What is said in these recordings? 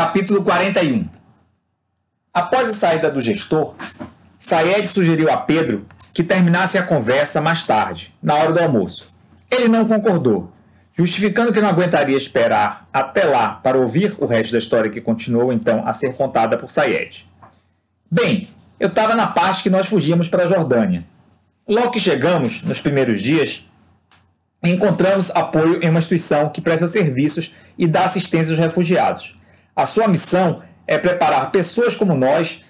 Capítulo 41 Após a saída do gestor, Saed sugeriu a Pedro que terminasse a conversa mais tarde, na hora do almoço. Ele não concordou, justificando que não aguentaria esperar até lá para ouvir o resto da história que continuou então a ser contada por Saed. Bem, eu estava na parte que nós fugíamos para a Jordânia. Logo que chegamos, nos primeiros dias, encontramos apoio em uma instituição que presta serviços e dá assistência aos refugiados. A sua missão é preparar pessoas como nós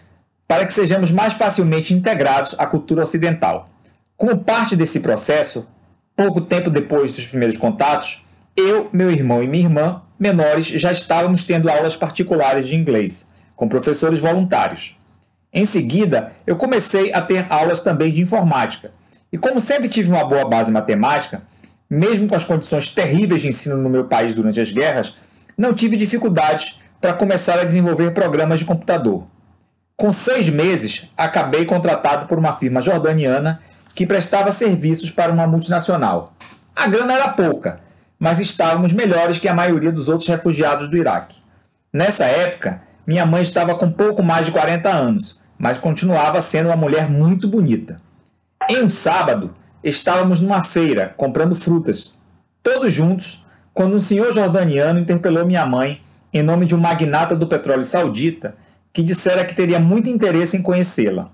para que sejamos mais facilmente integrados à cultura ocidental. Como parte desse processo, pouco tempo depois dos primeiros contatos, eu, meu irmão e minha irmã, menores, já estávamos tendo aulas particulares de inglês, com professores voluntários. Em seguida, eu comecei a ter aulas também de informática. E como sempre tive uma boa base matemática, mesmo com as condições terríveis de ensino no meu país durante as guerras, não tive dificuldades para começar a desenvolver programas de computador. Com seis meses, acabei contratado por uma firma jordaniana que prestava serviços para uma multinacional. A grana era pouca, mas estávamos melhores que a maioria dos outros refugiados do Iraque. Nessa época, minha mãe estava com pouco mais de 40 anos, mas continuava sendo uma mulher muito bonita. Em um sábado, Estávamos numa feira comprando frutas, todos juntos, quando um senhor jordaniano interpelou minha mãe em nome de um magnata do petróleo saudita que dissera que teria muito interesse em conhecê-la.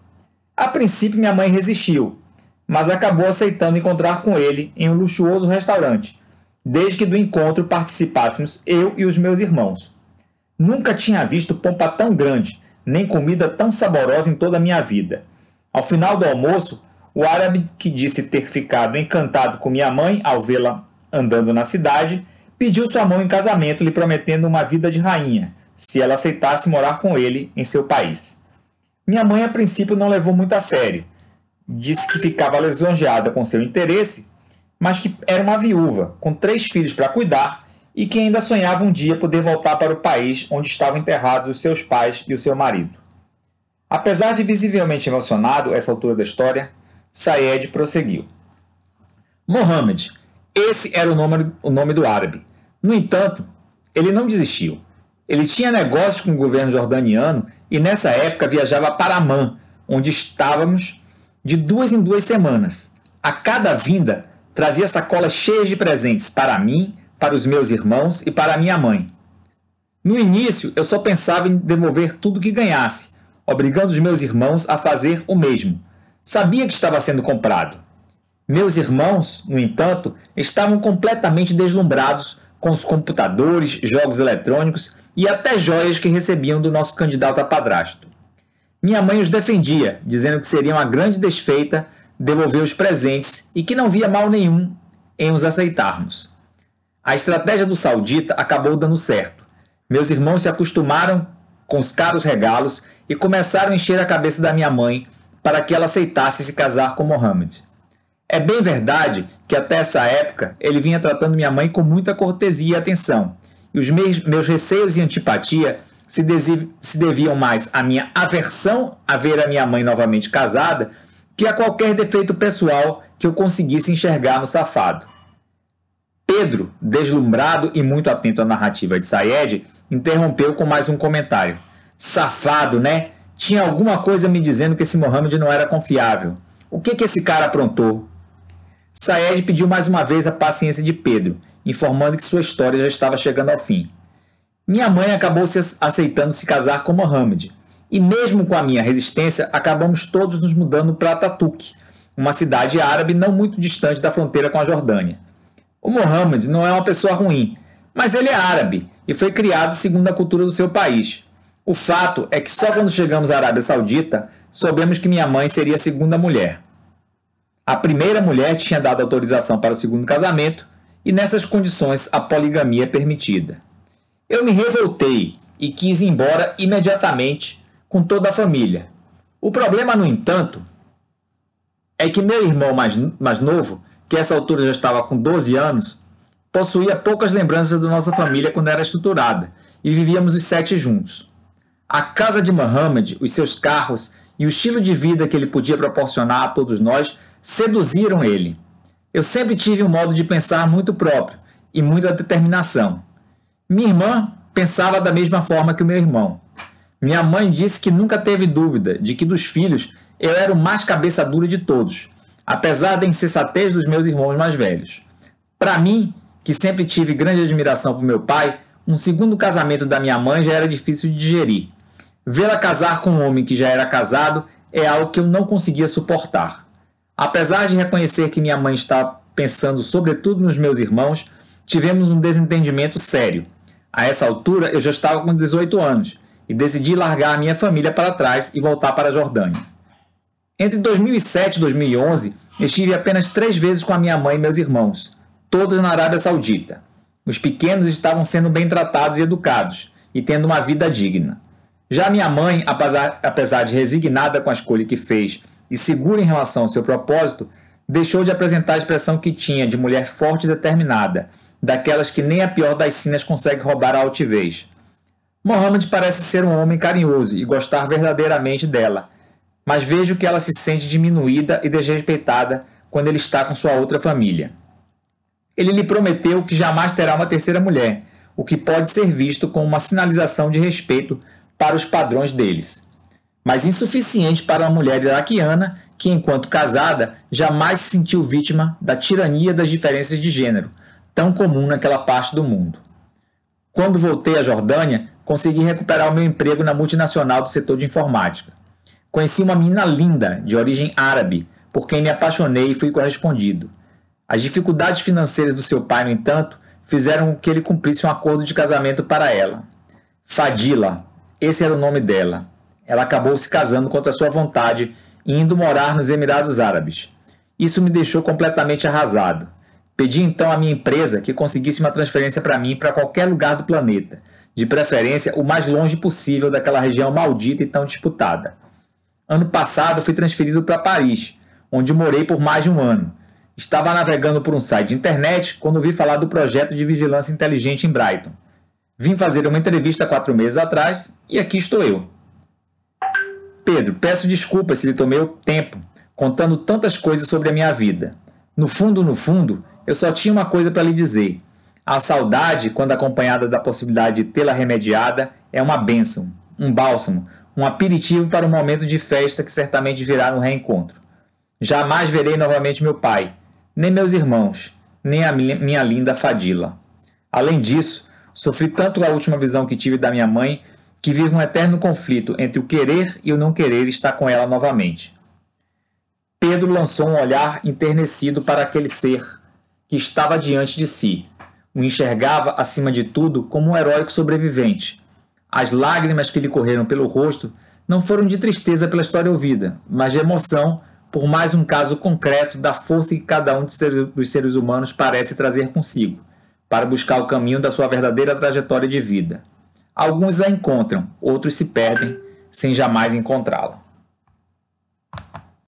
A princípio, minha mãe resistiu, mas acabou aceitando encontrar com ele em um luxuoso restaurante, desde que do encontro participássemos eu e os meus irmãos. Nunca tinha visto pompa tão grande, nem comida tão saborosa em toda a minha vida. Ao final do almoço, o árabe, que disse ter ficado encantado com minha mãe ao vê-la andando na cidade, pediu sua mão em casamento, lhe prometendo uma vida de rainha, se ela aceitasse morar com ele em seu país. Minha mãe, a princípio, não levou muito a sério. Disse que ficava lisonjeada com seu interesse, mas que era uma viúva, com três filhos para cuidar e que ainda sonhava um dia poder voltar para o país onde estavam enterrados os seus pais e o seu marido. Apesar de visivelmente emocionado essa altura da história, Sayed prosseguiu. Mohammed, esse era o nome, o nome do árabe. No entanto, ele não desistiu. Ele tinha negócios com o governo jordaniano e nessa época viajava para Amman, onde estávamos de duas em duas semanas. A cada vinda, trazia sacolas cheias de presentes para mim, para os meus irmãos e para minha mãe. No início, eu só pensava em devolver tudo que ganhasse, obrigando os meus irmãos a fazer o mesmo. Sabia que estava sendo comprado. Meus irmãos, no entanto, estavam completamente deslumbrados com os computadores, jogos eletrônicos e até joias que recebiam do nosso candidato a padrasto. Minha mãe os defendia, dizendo que seria uma grande desfeita devolver os presentes e que não via mal nenhum em os aceitarmos. A estratégia do saudita acabou dando certo. Meus irmãos se acostumaram com os caros regalos e começaram a encher a cabeça da minha mãe para que ela aceitasse se casar com Mohammed. É bem verdade que até essa época ele vinha tratando minha mãe com muita cortesia e atenção, e os meus, meus receios e antipatia se, se deviam mais à minha aversão a ver a minha mãe novamente casada que a qualquer defeito pessoal que eu conseguisse enxergar no safado. Pedro, deslumbrado e muito atento à narrativa de Sayed, interrompeu com mais um comentário. Safado, né? Tinha alguma coisa me dizendo que esse Mohammed não era confiável. O que, que esse cara aprontou? Saed pediu mais uma vez a paciência de Pedro, informando que sua história já estava chegando ao fim. Minha mãe acabou se aceitando se casar com Mohammed, e mesmo com a minha resistência, acabamos todos nos mudando para Ataturk, uma cidade árabe não muito distante da fronteira com a Jordânia. O Mohammed não é uma pessoa ruim, mas ele é árabe e foi criado segundo a cultura do seu país, o fato é que só quando chegamos à Arábia Saudita soubemos que minha mãe seria a segunda mulher. A primeira mulher tinha dado autorização para o segundo casamento e nessas condições a poligamia é permitida. Eu me revoltei e quis ir embora imediatamente com toda a família. O problema, no entanto, é que meu irmão mais, mais novo, que essa altura já estava com 12 anos, possuía poucas lembranças da nossa família quando era estruturada e vivíamos os sete juntos. A casa de Muhammad, os seus carros e o estilo de vida que ele podia proporcionar a todos nós seduziram ele. Eu sempre tive um modo de pensar muito próprio e muita determinação. Minha irmã, pensava da mesma forma que o meu irmão. Minha mãe disse que nunca teve dúvida de que dos filhos eu era o mais cabeça dura de todos, apesar da insensatez dos meus irmãos mais velhos. Para mim, que sempre tive grande admiração por meu pai, um segundo casamento da minha mãe já era difícil de digerir. Vê-la casar com um homem que já era casado é algo que eu não conseguia suportar. Apesar de reconhecer que minha mãe está pensando sobretudo nos meus irmãos, tivemos um desentendimento sério. A essa altura eu já estava com 18 anos e decidi largar a minha família para trás e voltar para a Jordânia. Entre 2007 e 2011, estive apenas três vezes com a minha mãe e meus irmãos, todos na Arábia Saudita. Os pequenos estavam sendo bem tratados e educados e tendo uma vida digna. Já minha mãe, apesar, apesar de resignada com a escolha que fez e segura em relação ao seu propósito, deixou de apresentar a expressão que tinha de mulher forte e determinada, daquelas que nem a pior das sinas consegue roubar a altivez. Mohammed parece ser um homem carinhoso e gostar verdadeiramente dela, mas vejo que ela se sente diminuída e desrespeitada quando ele está com sua outra família. Ele lhe prometeu que jamais terá uma terceira mulher, o que pode ser visto como uma sinalização de respeito para os padrões deles, mas insuficiente para uma mulher iraquiana que, enquanto casada, jamais se sentiu vítima da tirania das diferenças de gênero, tão comum naquela parte do mundo. Quando voltei à Jordânia, consegui recuperar o meu emprego na multinacional do setor de informática. Conheci uma menina linda, de origem árabe, por quem me apaixonei e fui correspondido. As dificuldades financeiras do seu pai, no entanto, fizeram com que ele cumprisse um acordo de casamento para ela. Fadila, esse era o nome dela. Ela acabou se casando contra sua vontade e indo morar nos Emirados Árabes. Isso me deixou completamente arrasado. Pedi então à minha empresa que conseguisse uma transferência para mim para qualquer lugar do planeta, de preferência o mais longe possível daquela região maldita e tão disputada. Ano passado fui transferido para Paris, onde morei por mais de um ano. Estava navegando por um site de internet quando vi falar do projeto de vigilância inteligente em Brighton. Vim fazer uma entrevista quatro meses atrás e aqui estou eu. Pedro, peço desculpas se lhe tomei o tempo contando tantas coisas sobre a minha vida. No fundo, no fundo, eu só tinha uma coisa para lhe dizer. A saudade, quando acompanhada da possibilidade de tê-la remediada, é uma bênção, um bálsamo, um aperitivo para um momento de festa que certamente virá no reencontro. Jamais verei novamente meu pai, nem meus irmãos, nem a minha, linda Fadila. Além disso, Sofri tanto a última visão que tive da minha mãe que vivo um eterno conflito entre o querer e o não querer estar com ela novamente. Pedro lançou um olhar enternecido para aquele ser que estava diante de si. O enxergava, acima de tudo, como um heróico sobrevivente. As lágrimas que lhe correram pelo rosto não foram de tristeza pela história ouvida, mas de emoção por mais um caso concreto da força que cada um dos seres humanos parece trazer consigo para buscar o caminho da sua verdadeira trajetória de vida. Alguns a encontram, outros se perdem sem jamais encontrá-la.